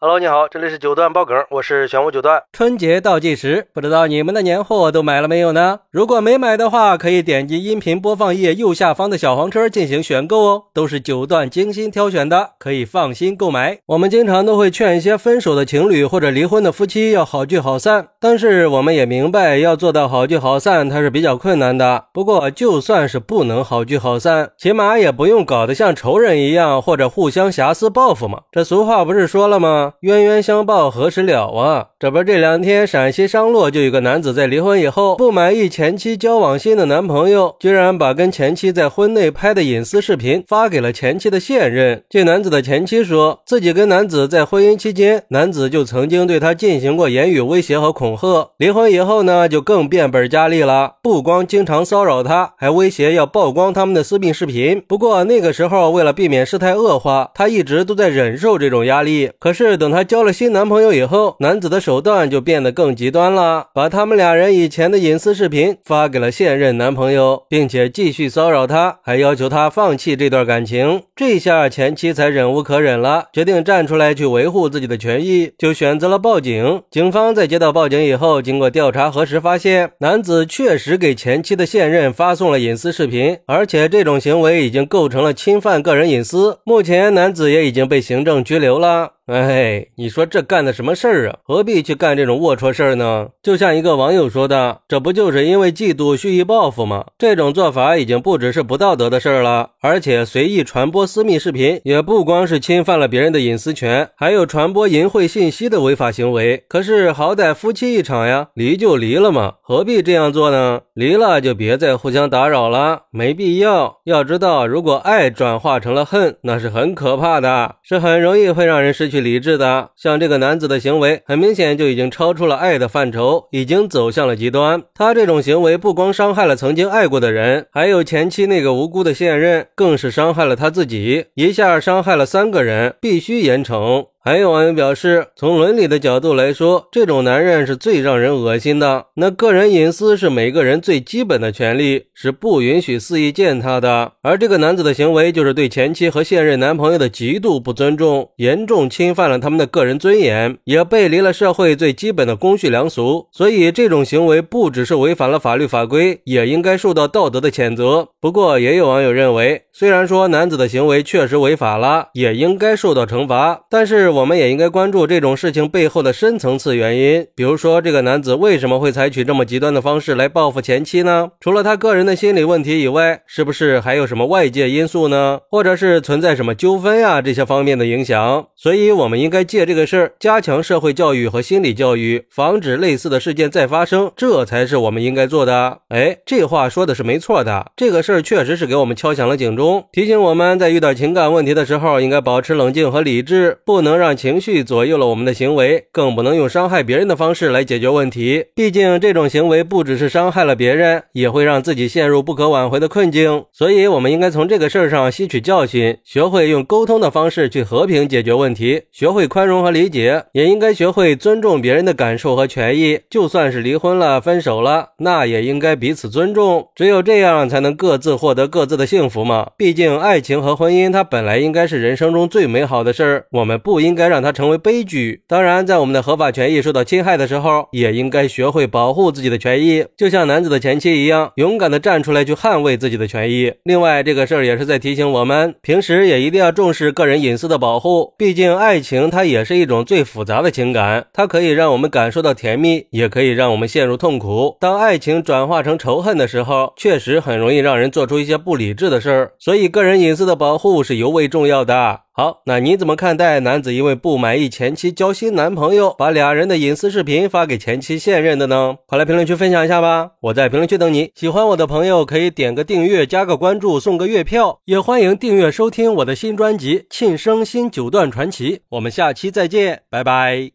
Hello，你好，这里是九段爆梗，我是玄武九段。春节倒计时，不知道你们的年货都买了没有呢？如果没买的话，可以点击音频播放页右下方的小黄车进行选购哦，都是九段精心挑选的，可以放心购买。我们经常都会劝一些分手的情侣或者离婚的夫妻要好聚好散，但是我们也明白，要做到好聚好散，它是比较困难的。不过就算是不能好聚好散，起码也不用搞得像仇人一样，或者互相瑕疵报复嘛。这俗话不是说了吗？冤冤相报何时了啊？这不，这两天陕西商洛就有个男子在离婚以后，不满意前妻交往新的男朋友，居然把跟前妻在婚内拍的隐私视频发给了前妻的现任。这男子的前妻说自己跟男子在婚姻期间，男子就曾经对他进行过言语威胁和恐恐吓。离婚以后呢，就更变本加厉了，不光经常骚扰他，还威胁要曝光他们的私密视频。不过那个时候，为了避免事态恶化，他一直都在忍受这种压力。可是等他交了新男朋友以后，男子的手段就变得更极端了，把他们俩人以前的隐私视频发给了现任男朋友，并且继续骚扰他，还要求他放弃这段感情。这下前妻才忍无可忍了，决定站出来去维护自己的权益，就选择了报警。警方在接到报警以后，经过调查核实，发现男子确实给前妻的现任发送了隐私视频，而且这种行为已经构成了侵犯个人隐私。目前，男子也已经被行政拘留了。哎，你说这干的什么事儿啊？何必去干这种龌龊事儿呢？就像一个网友说的，这不就是因为嫉妒蓄意报复吗？这种做法已经不只是不道德的事儿了，而且随意传播私密视频，也不光是侵犯了别人的隐私权，还有传播淫秽信息的违法行为。可是好歹夫妻一场呀，离就离了嘛，何必这样做呢？离了就别再互相打扰了，没必要。要知道，如果爱转化成了恨，那是很可怕的，是很容易会让人失去。理智的，像这个男子的行为，很明显就已经超出了爱的范畴，已经走向了极端。他这种行为不光伤害了曾经爱过的人，还有前妻那个无辜的现任，更是伤害了他自己，一下伤害了三个人，必须严惩。还有网友表示，从伦理的角度来说，这种男人是最让人恶心的。那个人隐私是每个人最基本的权利，是不允许肆意践踏的。而这个男子的行为，就是对前妻和现任男朋友的极度不尊重，严重侵犯了他们的个人尊严，也背离了社会最基本的公序良俗。所以，这种行为不只是违反了法律法规，也应该受到道德的谴责。不过，也有网友认为，虽然说男子的行为确实违法了，也应该受到惩罚，但是。我们也应该关注这种事情背后的深层次原因，比如说这个男子为什么会采取这么极端的方式来报复前妻呢？除了他个人的心理问题以外，是不是还有什么外界因素呢？或者是存在什么纠纷呀这些方面的影响？所以，我们应该借这个事儿加强社会教育和心理教育，防止类似的事件再发生，这才是我们应该做的。哎，这话说的是没错的，这个事儿确实是给我们敲响了警钟，提醒我们在遇到情感问题的时候，应该保持冷静和理智，不能让。让情绪左右了我们的行为，更不能用伤害别人的方式来解决问题。毕竟这种行为不只是伤害了别人，也会让自己陷入不可挽回的困境。所以，我们应该从这个事儿上吸取教训，学会用沟通的方式去和平解决问题，学会宽容和理解，也应该学会尊重别人的感受和权益。就算是离婚了、分手了，那也应该彼此尊重。只有这样，才能各自获得各自的幸福嘛。毕竟，爱情和婚姻它本来应该是人生中最美好的事儿，我们不应应。该让它成为悲剧。当然，在我们的合法权益受到侵害的时候，也应该学会保护自己的权益，就像男子的前妻一样，勇敢的站出来去捍卫自己的权益。另外，这个事儿也是在提醒我们，平时也一定要重视个人隐私的保护。毕竟，爱情它也是一种最复杂的情感，它可以让我们感受到甜蜜，也可以让我们陷入痛苦。当爱情转化成仇恨的时候，确实很容易让人做出一些不理智的事儿。所以，个人隐私的保护是尤为重要的。好，那你怎么看待男子因为不满意前妻交新男朋友，把俩人的隐私视频发给前妻现任的呢？快来评论区分享一下吧！我在评论区等你。喜欢我的朋友可以点个订阅，加个关注，送个月票，也欢迎订阅收听我的新专辑《庆生新九段传奇》。我们下期再见，拜拜。